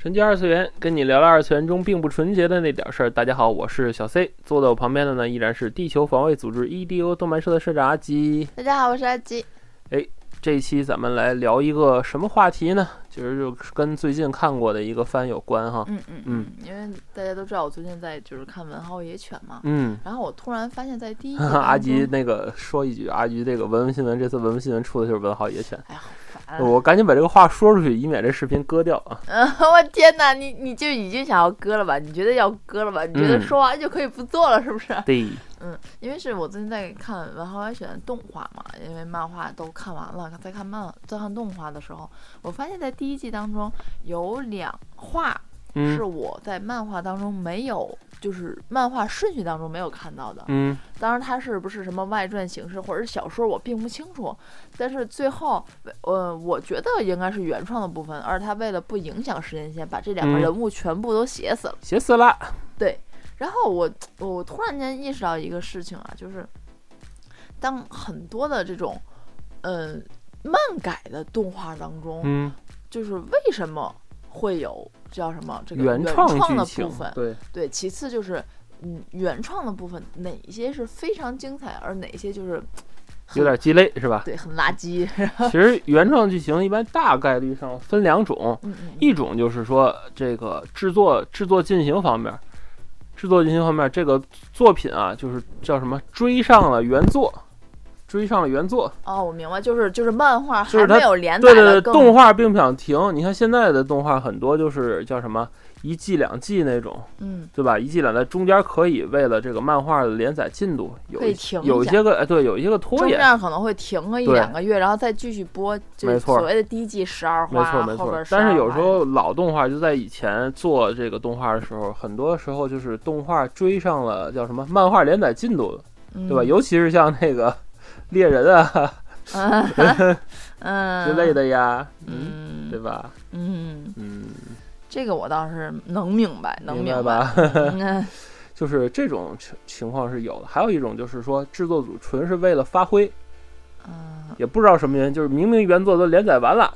纯洁二次元，跟你聊聊二次元中并不纯洁的那点事儿。大家好，我是小 C，坐在我旁边的呢依然是地球防卫组织 EDO 动漫社的社长阿吉。大家好，我是阿吉。哎，这一期咱们来聊一个什么话题呢？其实就跟最近看过的一个番有关哈。嗯嗯嗯，因为大家都知道我最近在就是看《文豪野犬》嘛。嗯，然后我突然发现，在第一集 阿吉那个说一句，阿吉这个文文新闻，这次文文新闻出的就是文豪野犬。哎呀，好烦。我赶紧把这个话说出去，以免这视频割掉啊！嗯，我天哪，你你就已经想要割了吧？你觉得要割了吧？你觉得嗯说完就可以不做了，是不是？对，嗯，因为是我最近在看《文豪野犬》的动画嘛，因为漫画都看完了，在看漫在看动画的时候，我发现在第一季当中有两话嗯是我在漫画当中没有，就是漫画顺序当中没有看到的。嗯当然，它是不是什么外传形式或者是小说，我并不清楚。但是最后，呃，我觉得应该是原创的部分，而他为了不影响时间线，把这两个嗯人物全部都写死了。写死了。对，然后我我突然间意识到一个事情啊，就是当很多的这种，呃，漫改的动画当中，嗯，就是为什么会有叫什么这个原创的部分？对，对，其次就是嗯，原创的部分哪些是非常精彩，而哪些就是有点鸡肋是吧？对很垃圾。其实原创剧情一般大概率上分两种，嗯嗯一种就是说这个制作制作进行方面，制作进行方面这个作品啊，就是叫什么追上了原作，追上了原作，哦，我明白，就是就是漫画就是它还没有连载对对对，动画并不想停。你看现在的动画很多就是叫什么一季两季那种，嗯对吧？一季两季中间可以为了这个漫画的连载进度有有一些个哎对，有一些个拖中延。间可能会停个一两个月，然后再继续播，就没错所谓的第一季十二话没，错没错，但是有时候老动画就在以前做这个动画的时候，很多时候就是动画追上了叫什么漫画连载进度了，嗯对吧？尤其是像那个猎人啊 嗯嗯之类的呀，嗯对吧？嗯，嗯，这个我倒是能明白，能明白白吧？嗯 就是这种情情况是有的，还有一种就是说制作组纯是为了发挥，嗯也不知道什么原因，就是明明原作都连载完了，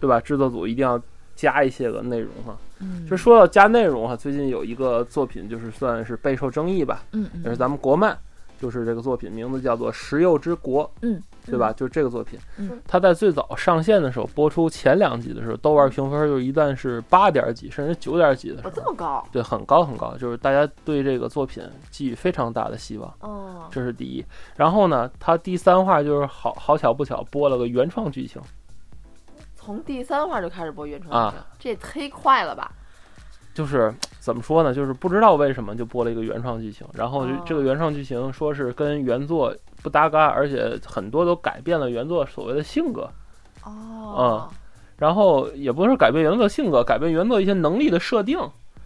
对吧？制作组一定要加一些个内容哈。嗯，就说到加内容哈，最近有一个作品就是算是备受争议吧，也是咱们国漫，就是这个作品名字叫做《石柚之国》，嗯，对吧？就是这个作品，嗯。它在最早上线的时候，播出前两集的时候，豆瓣评分就一旦是八点几，甚至九点几的时候。这，么高？对，很高很高，就是大家对这个作品寄予非常大的希望，哦，这是第一。然后呢，它第三话就是好好巧不巧播了个原创剧情，从第三话就开始播原创啊剧情，这也忒快了吧？就是怎么说呢？就是不知道为什么就播了一个原创剧情，然后这个原创剧情说是跟原作不搭嘎，而且很多都改变了原作所谓的性格。哦，嗯然后也不是改变原作性格，改变原作一些能力的设定，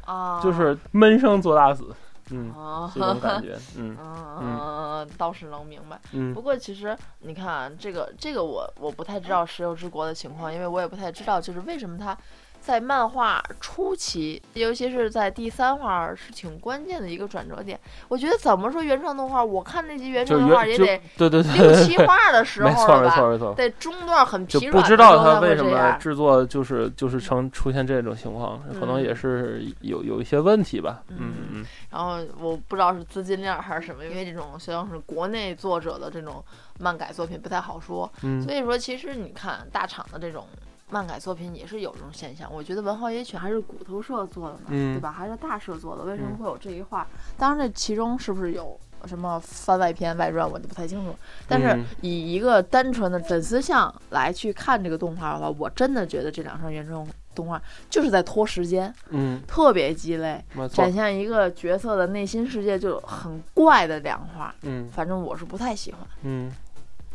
哦，就是闷声做大死，嗯，哦，这种感觉，嗯嗯，倒是能明白。嗯不过其实你看啊这个这个我我不太知道石油之国的情况，因为我也不太知道就是为什么它在漫画初期，尤其是在第三话是挺关键的一个转折点。我觉得怎么说原创动画，我看那集原创动画也得对对六对，七话的时 候没错了吧？没错没错，得中段很就疲软的不知道他为什么制作就是就是成出现这种情况，可能也嗯是有有一些问题吧，嗯嗯嗯然后我不知道是资金链还是什么，因为这种像是国内作者的这种漫改作品不太好说，嗯所以说其实你看大厂的这种漫改作品也是有这种现象。我觉得《文豪野犬》还是骨头社做的呢，嗯对吧？还是大社做的，为什么嗯会有这一话？当然，这其中是不是有什么番外篇、外传，我就不太清楚。但是嗯以一个单纯的粉丝向来去看这个动画的话，我真的觉得这两声原创动画就是在拖时间，嗯，特别鸡肋，展，现一个角色的内心世界就很怪的两话。嗯反正我是不太喜欢。嗯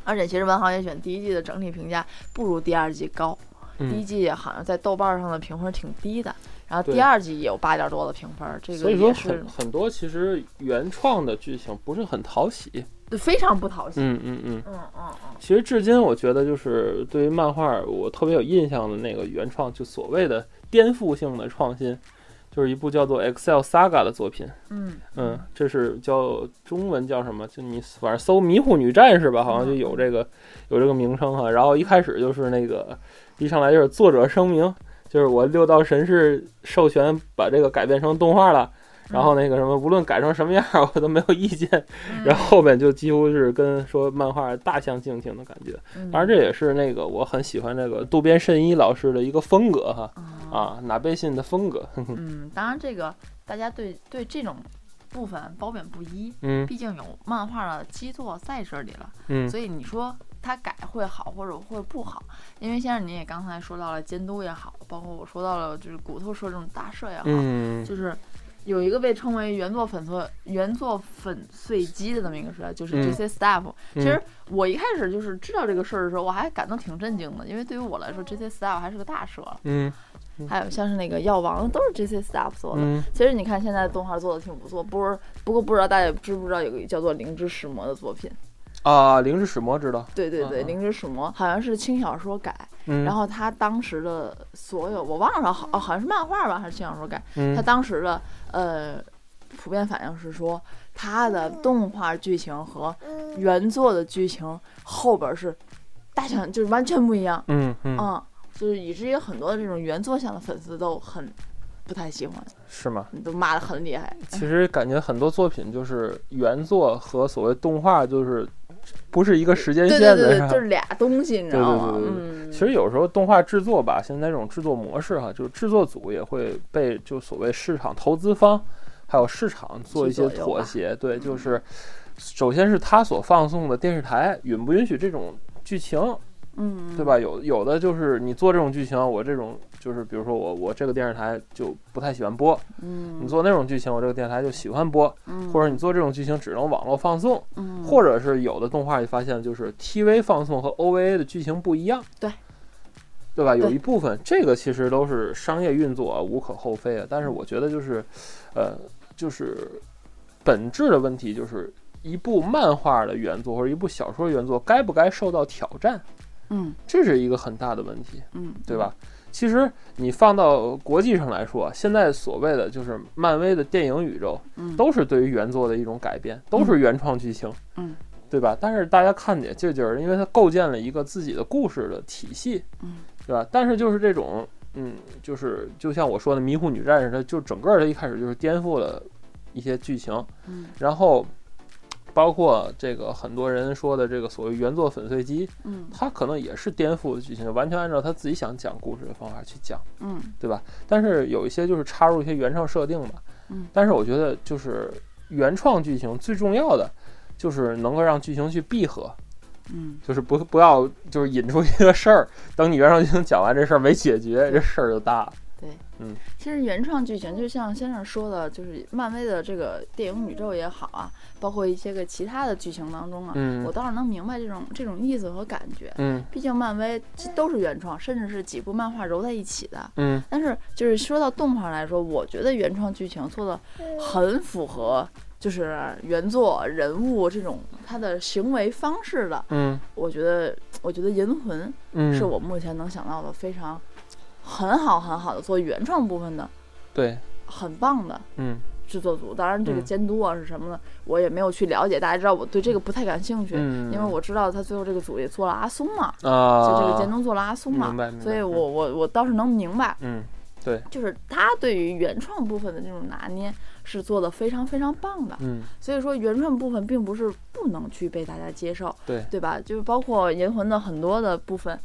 而且其实《文豪野犬》第一季的整体评价不如第二季高，嗯第一季好像在豆瓣上的评分挺低的，然后第二季也有八点多的评分，这所以说个也是很很多其实原创的剧情不是很讨喜。非常不讨喜。嗯嗯嗯。嗯嗯嗯，其实至今，我觉得就是对于漫画，我特别有印象的那个原创，就所谓的颠覆性的创新，就是一部叫做《Excel Saga》的作品。嗯嗯，这是叫中文叫什么？就你反正搜“迷糊女战士”吧，好像就有这个有这个名称哈。然后一开始就是那个一上来就是作者声明，就是我六道神士授权把这个改编成动画了。然后那个什么，无论改成什么样，我都没有意见。嗯然后后面就几乎是跟说漫画大相径庭的感觉。嗯当然，这也是那个我很喜欢那个渡边慎一老师的一个风格哈啊啊，哪贝信的风格。嗯，当然这个大家对对这种部分褒贬不一，嗯。毕竟有漫画的基座在这里了，嗯。所以你说他改会好或者会不好，因为先生你也刚才说到了监督也好，包括我说到了就是骨头社这种大社也好，嗯。就是有一个被称为原作粉碎原作粉碎机的这么一个社，就是嗯。GC Staff、嗯其实我一开始就是知道这个事儿的时候，我还感到挺震惊的，因为对于我来说，GC Staff 还是个大社，嗯还有像是那个药王都是 GC Staff 做的。嗯。其实你看现在动画做的挺不错，不是不过不知道大家知不知道有个叫做《灵之使魔》的作品？啊，灵之使魔知道。对对对，灵之使魔》好像是轻小说改，嗯，然后他当时的所有我忘了好哦好像是漫画吧还是轻小说改，嗯。他当时的呃普遍反应是说他的动画剧情和原作的剧情后边是大相就是完全不一样，嗯嗯。嗯，就是以至于很多的这种原作向的粉丝都很不太喜欢，是吗？都骂的很厉害。其实感觉很多作品就是原作和所谓动画就是不是一个时间线的，对对对，就是俩东西，你知道吗？对对对对嗯，其实有时候动画制作吧，现在这种制作模式哈，就是制作组也会被就所谓市场投资方还有市场做一些妥协。对，就是首先是他所放送的电视台允不允许这种剧情，嗯，对吧？有有的就是你做这种剧情，我这种就是比如说我我这个电视台就不太喜欢播，嗯，你做那种剧情，我这个电视台就喜欢播，嗯，或者你做这种剧情只能网络放送，嗯，或者是有的动画你发现就是 TV 放送和 OVA 的剧情不一样，对，对吧？有一部分这个其实都是商业运作啊，无可厚非啊。但是我觉得就是，呃，就是本质的问题就是一部漫画的原作或者一部小说原作该不该受到挑战，嗯这是一个很大的问题，嗯，对吧？其实你放到国际上来说，现在所谓的就是漫威的电影宇宙，嗯？都是对于原作的一种改编，都是原创剧情，嗯，对吧？但是大家看也就就是因为它构建了一个自己的故事的体系，嗯，对吧？但是就是这种，嗯，就是就像我说的《迷糊女战士》，它就整个它一开始就是颠覆了一些剧情，嗯然后包括这个很多人说的这个所谓原作粉碎机，嗯它可能也是颠覆的剧情，完全按照他自己想讲故事的方法去讲。嗯对吧？但是有一些就是插入一些原创设定嘛。嗯但是我觉得就是原创剧情最重要的就是能够让剧情去闭合，嗯就是不不要就是引出一个事儿，等你原创剧情讲完这事儿没解决，这事儿就大了。其实原创剧情就像先生说的，就是漫威的这个电影宇宙也好啊，包括一些个其他的剧情当中啊，嗯我倒是能明白这种这种意思和感觉。嗯毕竟漫威都是原创，甚至是几部漫画揉在一起的。嗯但是就是说到动画来说，我觉得原创剧情做的很符合，就是原作人物这种他的行为方式的。嗯我觉得，我觉得《银魂》嗯，是我目前能想到的非常很好很好的做原创部分的，对，很棒的嗯制作组。当然，这个嗯监督啊是什么的，我也没有去了解。大家知道我对这个不太感兴趣，嗯，因为我知道他最后这个组也做了阿松嘛，啊，就这个监督做了阿松嘛明白所以我我我倒是能明白，嗯对就是他对于原创部分的这种拿捏是做的非常非常棒的。嗯所以说，原创部分并不是不能去被大家接受，对对吧？就是包括《银魂》的很多的部分，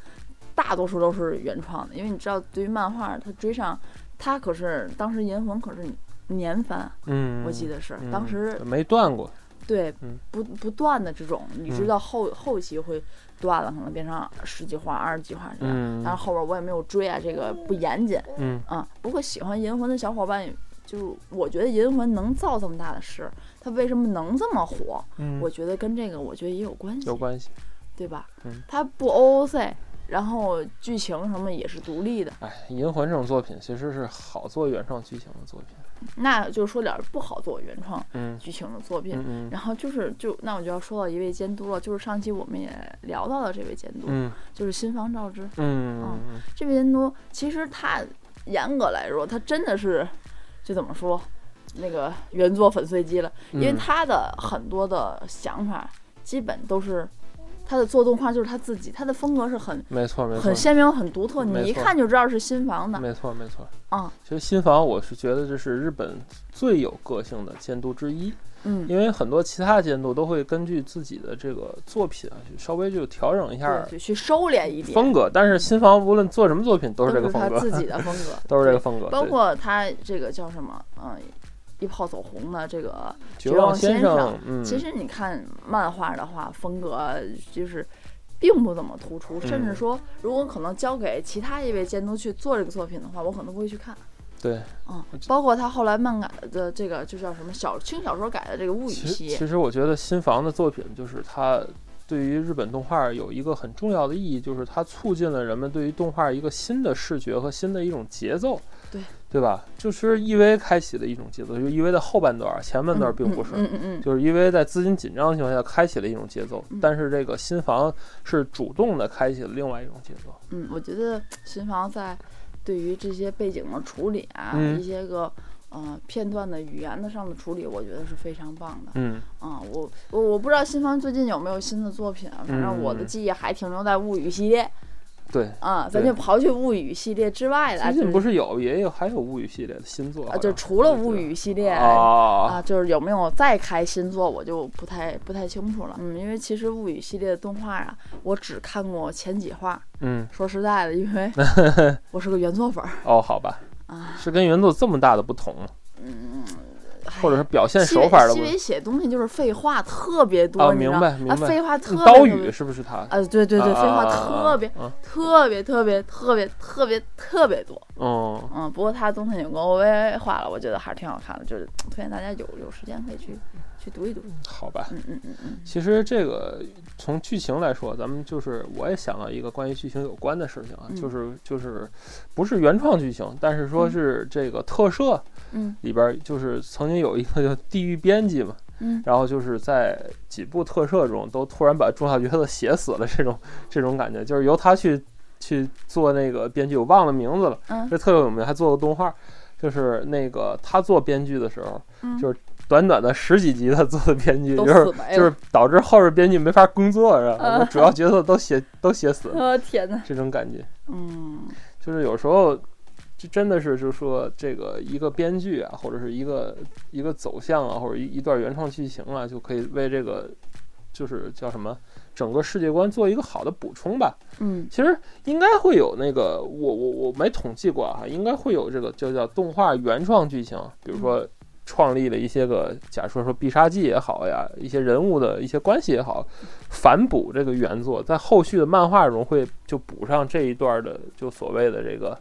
大多数都是原创的，因为你知道，对于漫画，它追上，它可是当时《银魂》可是年番，嗯，我记得是、嗯当时没断过。对嗯不不断的这种，你知嗯道后、后期会断了，可能变成十几话、二十几话这样。嗯但是后边我也没有追啊，这个不严谨嗯啊。不过喜欢银魂的小伙伴，就是我觉得银魂能造这么大的势，它为什么能这么火？嗯，我觉得跟这个我觉得也有关系，有关系。对吧？嗯它不 OOC，然后剧情什么也是独立的。哎，《银魂》这种作品其实是好做原创剧情的作品。那就说点不好做原创嗯剧情的作品。嗯嗯然后就是就那我就要说到一位监督了，就是上期我们也聊到了这位监督，嗯就是新房照之。嗯嗯这位监督其实他严格来说，他真的是就怎么说，那个原作粉碎机了，因为嗯他的很多的想法基本都是他的做动画就是他自己，他的风格是很没错没错很鲜明、很独特，你一看就知道是新房的。没错没错。啊，其实新房我是觉得这是日本最有个性的监督之一，嗯，因为很多其他监督都会根据自己的这个作品啊，去稍微就调整一下对，去收敛一点，风格，但是新房无论做什么作品都是这个他风格，自己的 风格，都是这个风格，包括他这个叫什么，嗯，一炮走红的这个绝绝望先先生其实你看漫画的话，风格就是并不怎么突出，甚至嗯说，如果可能交给其他一位监督去做这个作品的话，我可能不会去看。对，嗯，包括他后来漫改的这个就叫什么小轻小说改的这个物语系列，其实我觉得新房的作品就是它对于日本动画有一个很重要的意义，就是它促进了人们对于动画一个新的视觉和新的一种节奏，对对吧？就是 EV 开启的一种节奏，就是 EV 的后半段，前半段并不是。嗯嗯嗯就是因为在资金紧张的情况下开启了一种节奏，嗯但是这个新房是主动的开启了另外一种节奏。嗯，我觉得新房在对于这些背景的处理啊，嗯一些个呃片段的语言的上的处理，我觉得是非常棒的。嗯，啊、我我我不知道新房最近有没有新的作品啊，反正我的嗯记忆还停留在物语系列对。啊，咱就刨去物语系列之外的，最近就不是有也有还有物语系列的新作啊，就除了物语系列啊啊，就是有没有再开新作，我就不太不太清楚了。嗯，因为其实物语系列的动画啊，我只看过前几话。嗯说实在的，因为 我是个原作粉儿哦，好吧，啊，是跟原作这么大的不同吗？嗯，或者是表现手法的不西尾写东西就是废话特别多，啊你知道啊，明白明白废话特别刀语是不是他？啊，对对对，废话特别嗯特别特别特别特别特别多。嗯嗯，不过他的东西已经 OVA 化了，我觉得还是挺好看的，就是推荐大家有有时间可以去去读一读。好吧。嗯嗯嗯嗯，其实这个从剧情来说，咱们就是我也想到一个关于剧情有关的事情啊，嗯。就是就是不是原创剧情，但是说嗯。是这个特摄嗯。里边，就是曾经有一个叫地狱编辑嘛，嗯。然后就是在几部特摄中都突然把重要角色写死了，这种这种感觉，就是由他去去做那个编剧，我忘了名字了，嗯。这特别有名，还做过动画。就是那个他做编剧的时候，嗯，就是短短的十几集他做的编剧，就是。就是导致后边编剧没法工作，是吧？啊主要角色都写都写死了，我天哪！这种感觉，嗯就是有时候就真的是，就是说这个一个编剧啊，或者是一个一个走向啊，或者一一段原创剧情啊，就可以为这个就是叫什么整个世界观做一个好的补充吧。嗯其实应该会有那个，我我我没统计过哈，应该会有这个就叫动画原创剧情，比如说创立了一些个，假如说必杀技也好呀，一些人物的一些关系也好，反补这个原作，在后续的漫画中会就补上这一段的，就所谓的这个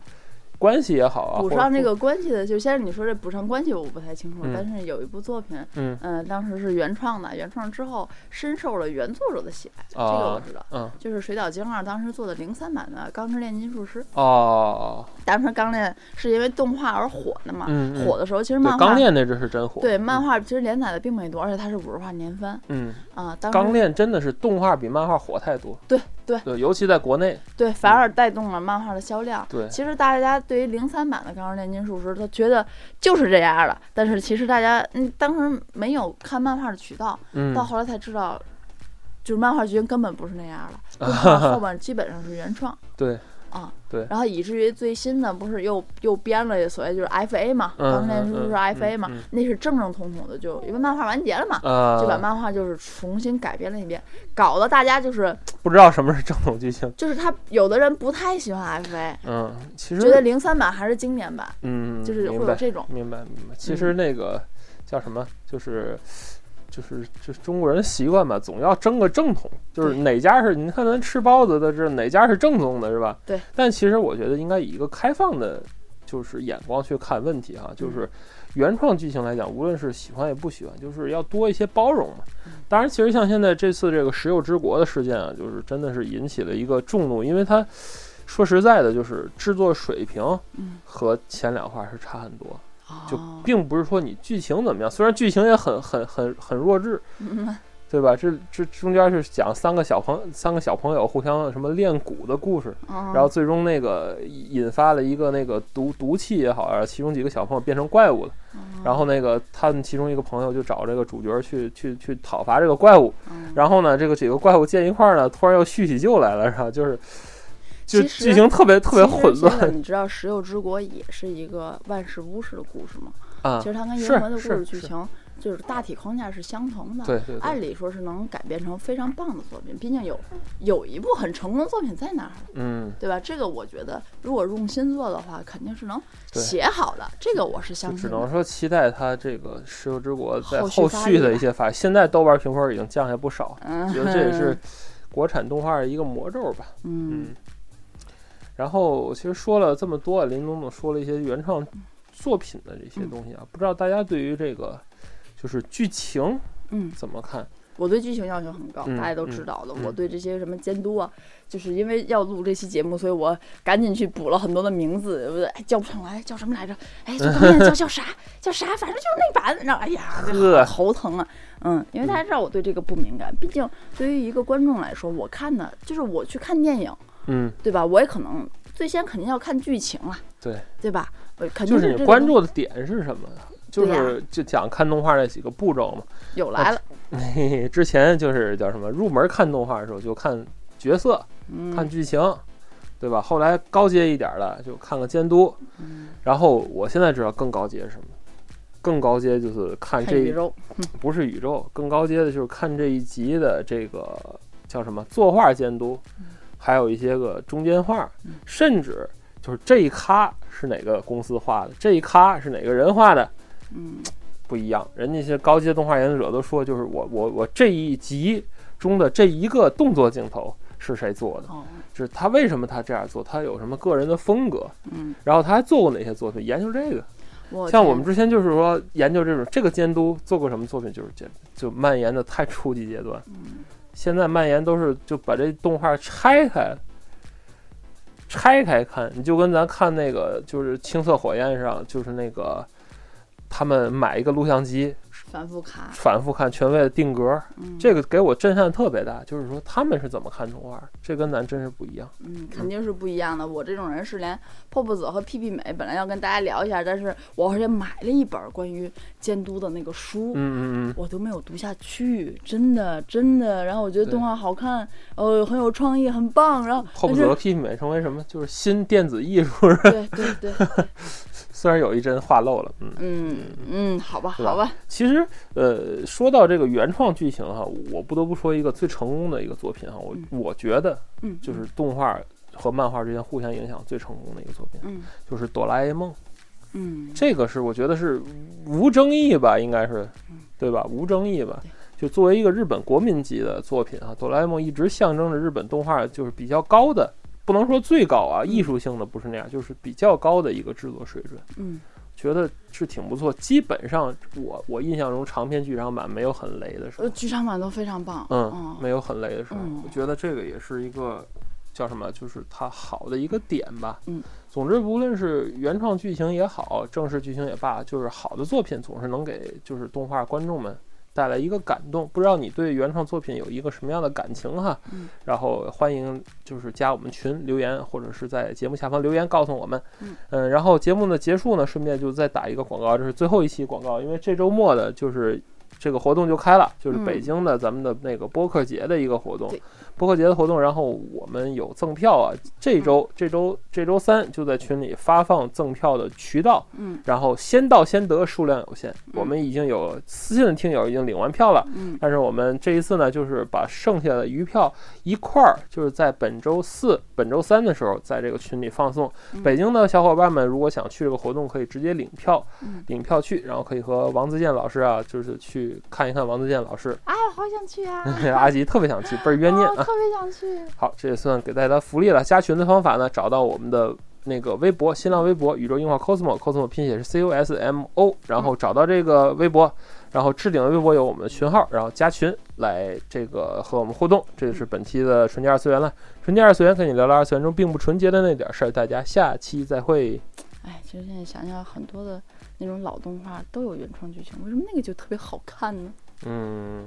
关系也好啊，补上这个关系的，就先是你说这补上关系，我不太清楚，嗯。但是有一部作品，嗯。嗯，当时是原创的，原创之后深受了原作者的喜爱，这个我啊知道。嗯。就是水岛精二当时做的零三版的《钢之炼金术师》，哦，当时钢炼是因为动画而火的嘛，火的时候其实漫画钢炼那只是真火，对漫嗯画其实连载的并没多，而且它是五十话年番嗯，啊。当时钢炼真的是动画比漫画火太多，对对。对，尤其在国内，对反而带动了漫画的销量。对，其实大家对于零三版的《钢之炼金术师》，他觉得就是这样的，但是其实大家嗯当时没有看漫画的渠道，嗯到后来才知道，就是漫画剧情根本不是那样的，后边基本上是原创。对，啊。对然后以至于最新的不是又又编了所谓就是 FA 嘛，嗯钢之炼金术师嗯嗯 FA 嘛那是正正统统的，就因为漫画完结了嘛。呃，就把漫画就是重新改编了一遍，搞得大家就是不知道什么是正统剧情。就是他有的人不太喜欢 FA，嗯，其实觉得零三版还是经典版，嗯，就是会有这种。明白明白。其实那个叫什么，就是就是就是中国人的习惯吧，总要争个正统，就是哪家是你看咱吃包子的，这哪家是正宗的，是吧？对。但其实我觉得应该以一个开放的就是眼光去看问题哈，就是原创剧情来讲，无论是喜欢也不喜欢，就是要多一些包容嘛。当然，其实像现在这次这个石油之国的事件啊，就是真的是引起了一个众怒，因为它说实在的，就是制作水平嗯和前两话是差很多，就哦。并不是说你剧情怎么样，虽然剧情也很很很很弱智，嗯。对吧？这这中间是讲三个小朋三个小朋友互相什么练蛊的故事，然然后最终那个引发了一个那个毒毒气也好，然后其中几个小朋友变成怪物了，然后那个他们其中一个朋友就找这个主角去去去讨伐这个怪物，然后呢，这个几个怪物见一块儿呢，突然又叙起旧来了，是吧？就是就其实剧情特别特别混乱你知道《石油之国》也是一个万事屋式的故事吗？啊其，实它跟是银魂的故事剧情就是大体框架是相同的。对对对，按理说是能改编成非常棒的作品，毕竟有有一部很成功的作品在那儿，嗯，对吧？这个我觉得，如果用心做的话，肯定是能写好的。这个我是相信。只能说期待它这个《石油之国》在后续的一些发，现在豆瓣评分已经降下不少，觉得这也是国产动画的一个魔咒吧。嗯嗯，然后其实说了这么多，林总总说了一些原创作品的这些东西啊，不知道大家对于这个就是剧情嗯，怎么看？我对剧情要求很高，嗯大家都嗯知道的。嗯我对这些什么监督啊，就是因为要录这期节目，所以我赶紧去补了很多的名字，我哎叫不上来，叫什么来着？哎，这导演叫 叫啥？叫啥？反正就是那版，然后哎呀，这头疼啊。嗯，因为大家知道我对这个不敏感，毕竟对于一个观众来说，我看的就是我去看电影，嗯，对吧？我也可能最先肯定要看剧情了，对，对吧？我肯定就是你这个东关注的点是什么？就是就讲看动画那几个步骤嘛。有来了，嘿嘿，之前就是叫什么？入门看动画的时候就看角色，嗯，看剧情，对吧？后来高阶一点的就看个监督，嗯然后我现在知道更高阶是什么？更高阶就是看这看宇宙，不是宇宙，更高阶的就是看这一集的这个叫什么作画监督，还有一些个中间画，嗯甚至就是这一咖是哪个公司画的，这一咖是哪个人画的，嗯不一样。人家一些高阶动画研究者都说，就是我我我这一集中的这一个动作镜头是谁做的，哦，就是他为什么他这样做，他有什么个人的风格，嗯，然后他还做过哪些作品，研究这个。像我们之前就是说研究这种这个监督做过什么作品，就是这就蔓延的太初级阶段。嗯现在蔓延都是就把这动画拆开，拆开看，你就跟咱看那个就是青色火焰上，就是那个他们买一个录像机反复看，反复看，权威的定格。嗯，这个给我震撼特别大，就是说他们是怎么看动画，这跟咱真是不一样。嗯，肯定是不一样的。我这种人是连泡泡子和屁屁美本来要跟大家聊一下，但是我而且买了一本关于监督的那个书。嗯嗯嗯，我都没有读下去，真的真的。然后我觉得动画好看，呃，很有创意，很棒。然后后不但是和屁屁美成为什么？就是新电子艺术，对对对，虽然有一帧话漏了，嗯。嗯嗯，好吧好吧，其实，呃，说到这个原创剧情哈，我不得不说一个最成功的一个作品哈，我嗯我觉得嗯，就是动画和漫画之间互相影响最成功的一个作品，嗯就是《哆啦 A 梦》。嗯这个是我觉得是无争议吧，应该是嗯，对吧？无争议吧。就作为一个日本国民级的作品啊，《哆啦 A 梦》一直象征着日本动画就是比较高的，不能说最高啊，嗯艺术性的不是那样，就是比较高的一个制作水准。嗯觉得是挺不错。基本上我我印象中长篇剧场版没有很雷的时呃，候，剧场版都非常棒。嗯，没有很雷的时候，嗯我觉得这个也是一个叫什么，就是它好的一个点吧。嗯，总之无论是原创剧情也好，正式剧情也罢，就是好的作品总是能给就是动画观众们。带来一个感动，不知道你对原创作品有一个什么样的感情哈？嗯然后欢迎就是加我们群留言，或者是在节目下方留言告诉我们。嗯然后节目的结束呢，顺便就再打一个广告，这是最后一期广告，因为这周末的就是这个活动就开了，就是嗯北京的咱们的那个播客节的一个活动对。播客节的活动，然后我们有赠票啊，这周这周这周三就在群里发放赠票的渠道，嗯然后先到先得，数量有限，我们已经有私信的听友已经领完票了。嗯但是我们这一次呢，就是把剩下的余票一块儿，就是在本周四、本周三的时候，在这个群里放送。嗯北京的小伙伴们如果想去这个活动，可以直接领票，嗯领票去，然后可以和王自健老师啊，就是去看一看王自健老师。哎，好想去啊！阿吉特别想去，倍儿冤念啊！哦特别想去。好，这也算给大家福利了。加群的方法呢，找到我们的那个微博，新浪微博宇宙硬化 cosmo，cosmo 拼写是 C O S M O，然后找到这个微博，然后置顶的微博有我们的群号，然后加群来这个和我们互动。这就是本期的纯洁二次元了，纯洁二次元跟你聊聊二次元中并不纯洁的那点事儿，大家下期再会。哎，其实现在想想，很多的那种老动画都有原创剧情，为什么那个就特别好看呢？嗯。